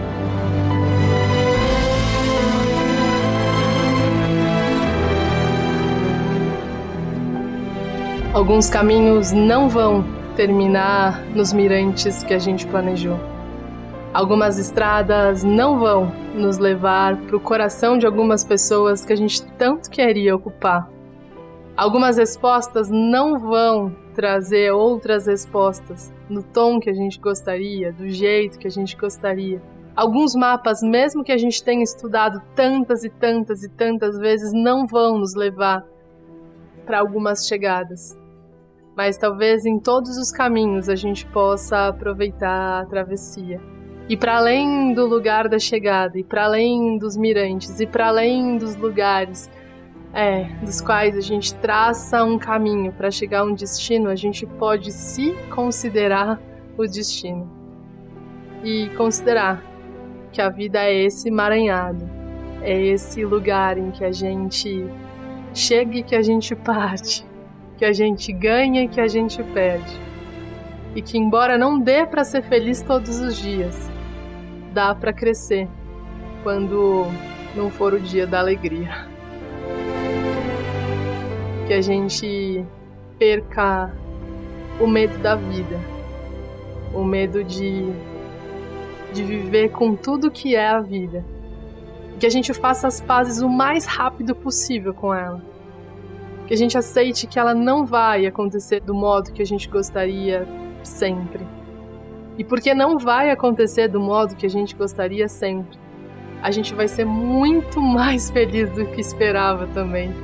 Alguns caminhos não vão terminar nos mirantes que a gente planejou. Algumas estradas não vão nos levar para o coração de algumas pessoas que a gente tanto queria ocupar. Algumas respostas não vão trazer outras respostas no tom que a gente gostaria, do jeito que a gente gostaria. Alguns mapas, mesmo que a gente tenha estudado tantas e tantas e tantas vezes, não vão nos levar para algumas chegadas. Mas talvez em todos os caminhos a gente possa aproveitar a travessia e para além do lugar da chegada, e para além dos mirantes, e para além dos lugares é, dos quais a gente traça um caminho para chegar a um destino, a gente pode se considerar o destino. E considerar que a vida é esse emaranhado, é esse lugar em que a gente chega e que a gente parte, que a gente ganha e que a gente perde. E que, embora não dê para ser feliz todos os dias, dá para crescer quando não for o dia da alegria. Que a gente perca o medo da vida, o medo de, de viver com tudo que é a vida. Que a gente faça as pazes o mais rápido possível com ela. Que a gente aceite que ela não vai acontecer do modo que a gente gostaria sempre e porque não vai acontecer do modo que a gente gostaria sempre. A gente vai ser muito mais feliz do que esperava também,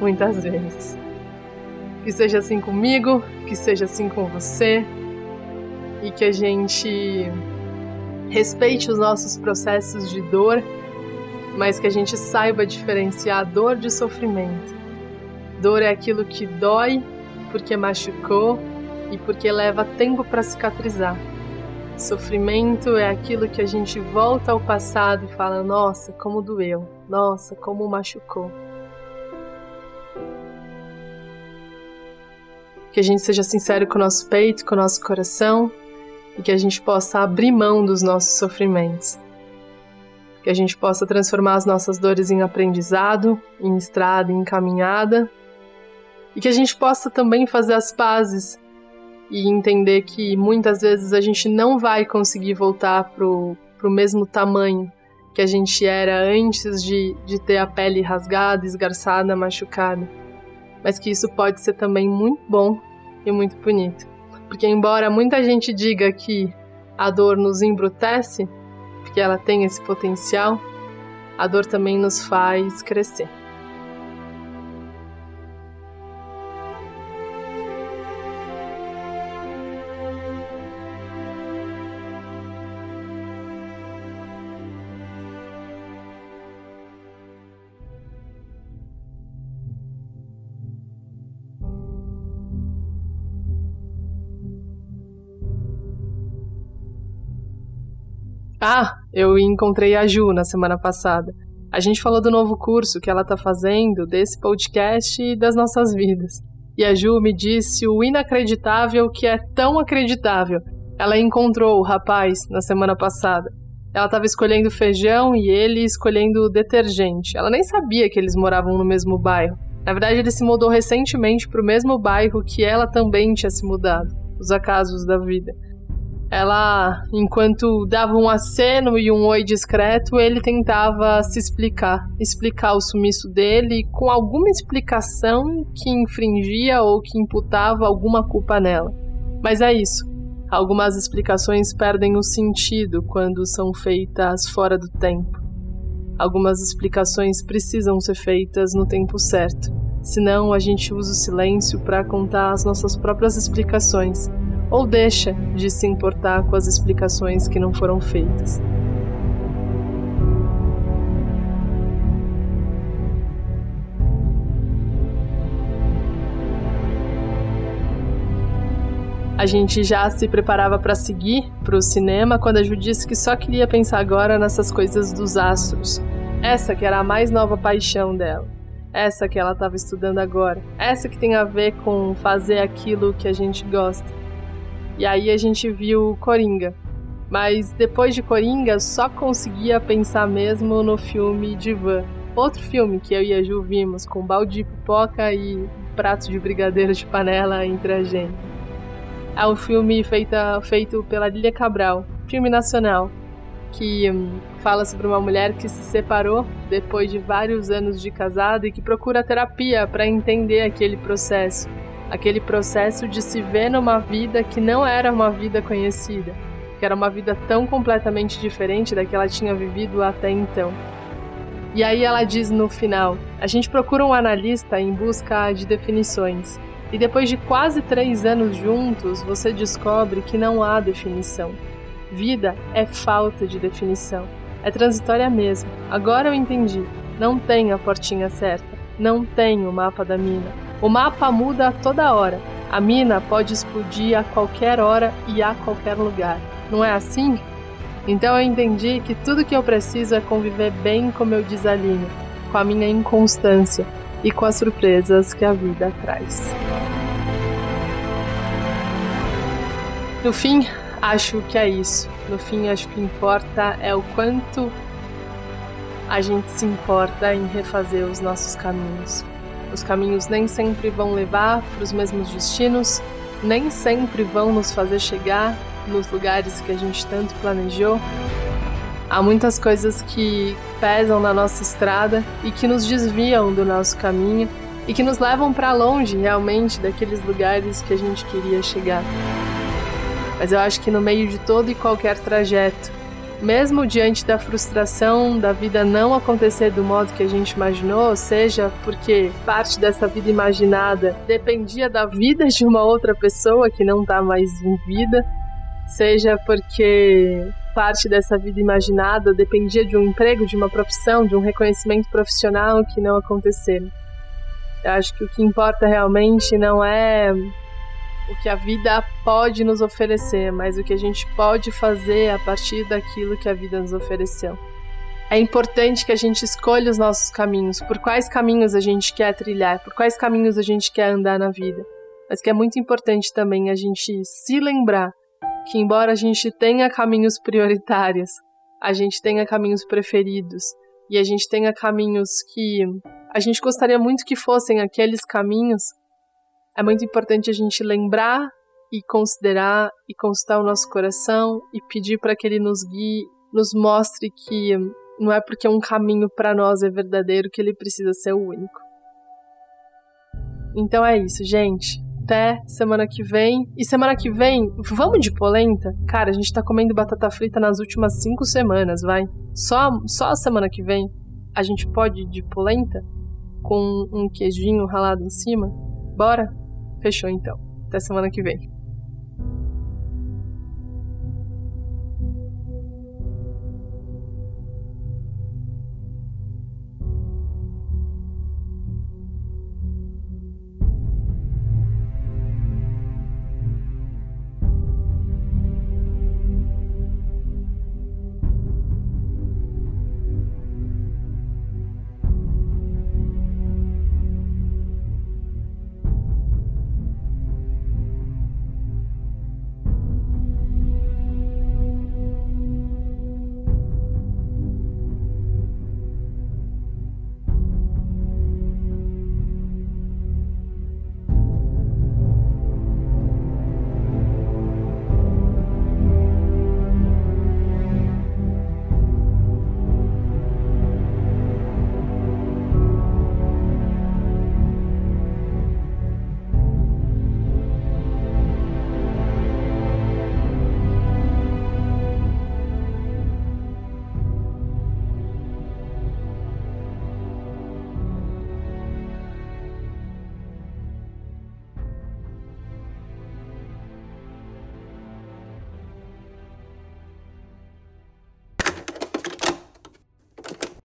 muitas vezes. Que seja assim comigo, que seja assim com você e que a gente respeite os nossos processos de dor, mas que a gente saiba diferenciar dor de sofrimento. Dor é aquilo que dói porque machucou e porque leva tempo para cicatrizar. Sofrimento é aquilo que a gente volta ao passado e fala: nossa, como doeu, nossa, como machucou. Que a gente seja sincero com o nosso peito, com o nosso coração e que a gente possa abrir mão dos nossos sofrimentos. que a gente possa transformar as nossas dores em aprendizado, em estrada, em caminhada, e que a gente possa também fazer as pazes e entender que muitas vezes a gente não vai conseguir voltar pro, pro mesmo tamanho que a gente era antes de, de ter a pele rasgada, esgarçada, machucada. Mas que isso pode ser também muito bom e muito bonito. Porque, embora muita gente diga que a dor nos embrutece, porque ela tem esse potencial, a dor também nos faz crescer. Ah, eu encontrei a Ju na semana passada. A gente falou do novo curso que ela está fazendo, desse podcast e das nossas vidas. E a Ju me disse o inacreditável que é tão acreditável. Ela encontrou o rapaz na semana passada. Ela estava escolhendo feijão e ele escolhendo detergente. Ela nem sabia que eles moravam no mesmo bairro. Na verdade, ele se mudou recentemente para o mesmo bairro que ela também tinha se mudado. Os acasos da vida. Ela, enquanto dava um aceno e um oi discreto, ele tentava se explicar, explicar o sumiço dele com alguma explicação que infringia ou que imputava alguma culpa nela. Mas é isso. Algumas explicações perdem o sentido quando são feitas fora do tempo. Algumas explicações precisam ser feitas no tempo certo. Senão, a gente usa o silêncio para contar as nossas próprias explicações ou deixa de se importar com as explicações que não foram feitas. A gente já se preparava para seguir para o cinema quando a Ju disse que só queria pensar agora nessas coisas dos astros. Essa que era a mais nova paixão dela. Essa que ela estava estudando agora. Essa que tem a ver com fazer aquilo que a gente gosta. E aí a gente viu Coringa. Mas depois de Coringa, só conseguia pensar mesmo no filme Divan. Outro filme que eu e a Ju vimos, com balde de pipoca e pratos de brigadeiro de panela entre a gente. É um filme feito pela Lilia Cabral, filme nacional, que hum, fala sobre uma mulher que se separou depois de vários anos de casada e que procura terapia para entender aquele processo aquele processo de se ver numa vida que não era uma vida conhecida, que era uma vida tão completamente diferente da que ela tinha vivido até então. E aí ela diz no final: a gente procura um analista em busca de definições. E depois de quase três anos juntos, você descobre que não há definição. Vida é falta de definição. É transitória mesmo. Agora eu entendi. Não tem a portinha certa. Não tem o mapa da mina. O mapa muda a toda hora. A mina pode explodir a qualquer hora e a qualquer lugar. Não é assim? Então eu entendi que tudo que eu preciso é conviver bem com meu desalinho, com a minha inconstância e com as surpresas que a vida traz. No fim, acho que é isso. No fim, acho que importa é o quanto a gente se importa em refazer os nossos caminhos. Os caminhos nem sempre vão levar para os mesmos destinos, nem sempre vão nos fazer chegar nos lugares que a gente tanto planejou. Há muitas coisas que pesam na nossa estrada e que nos desviam do nosso caminho e que nos levam para longe realmente daqueles lugares que a gente queria chegar. Mas eu acho que no meio de todo e qualquer trajeto, mesmo diante da frustração da vida não acontecer do modo que a gente imaginou, seja porque parte dessa vida imaginada dependia da vida de uma outra pessoa que não está mais em vida, seja porque parte dessa vida imaginada dependia de um emprego, de uma profissão, de um reconhecimento profissional que não aconteceram. Eu acho que o que importa realmente não é o que a vida pode nos oferecer, mas o que a gente pode fazer a partir daquilo que a vida nos ofereceu. É importante que a gente escolha os nossos caminhos, por quais caminhos a gente quer trilhar, por quais caminhos a gente quer andar na vida. Mas que é muito importante também a gente se lembrar que, embora a gente tenha caminhos prioritários, a gente tenha caminhos preferidos e a gente tenha caminhos que a gente gostaria muito que fossem aqueles caminhos, é muito importante a gente lembrar e considerar e consultar o nosso coração e pedir para que ele nos guie, nos mostre que não é porque um caminho para nós é verdadeiro que ele precisa ser o único. Então é isso, gente. Até semana que vem. E semana que vem, vamos de polenta? Cara, a gente tá comendo batata frita nas últimas cinco semanas, vai. Só, só a semana que vem a gente pode ir de polenta? Com um queijinho ralado em cima? Bora? Fechou então. Até semana que vem.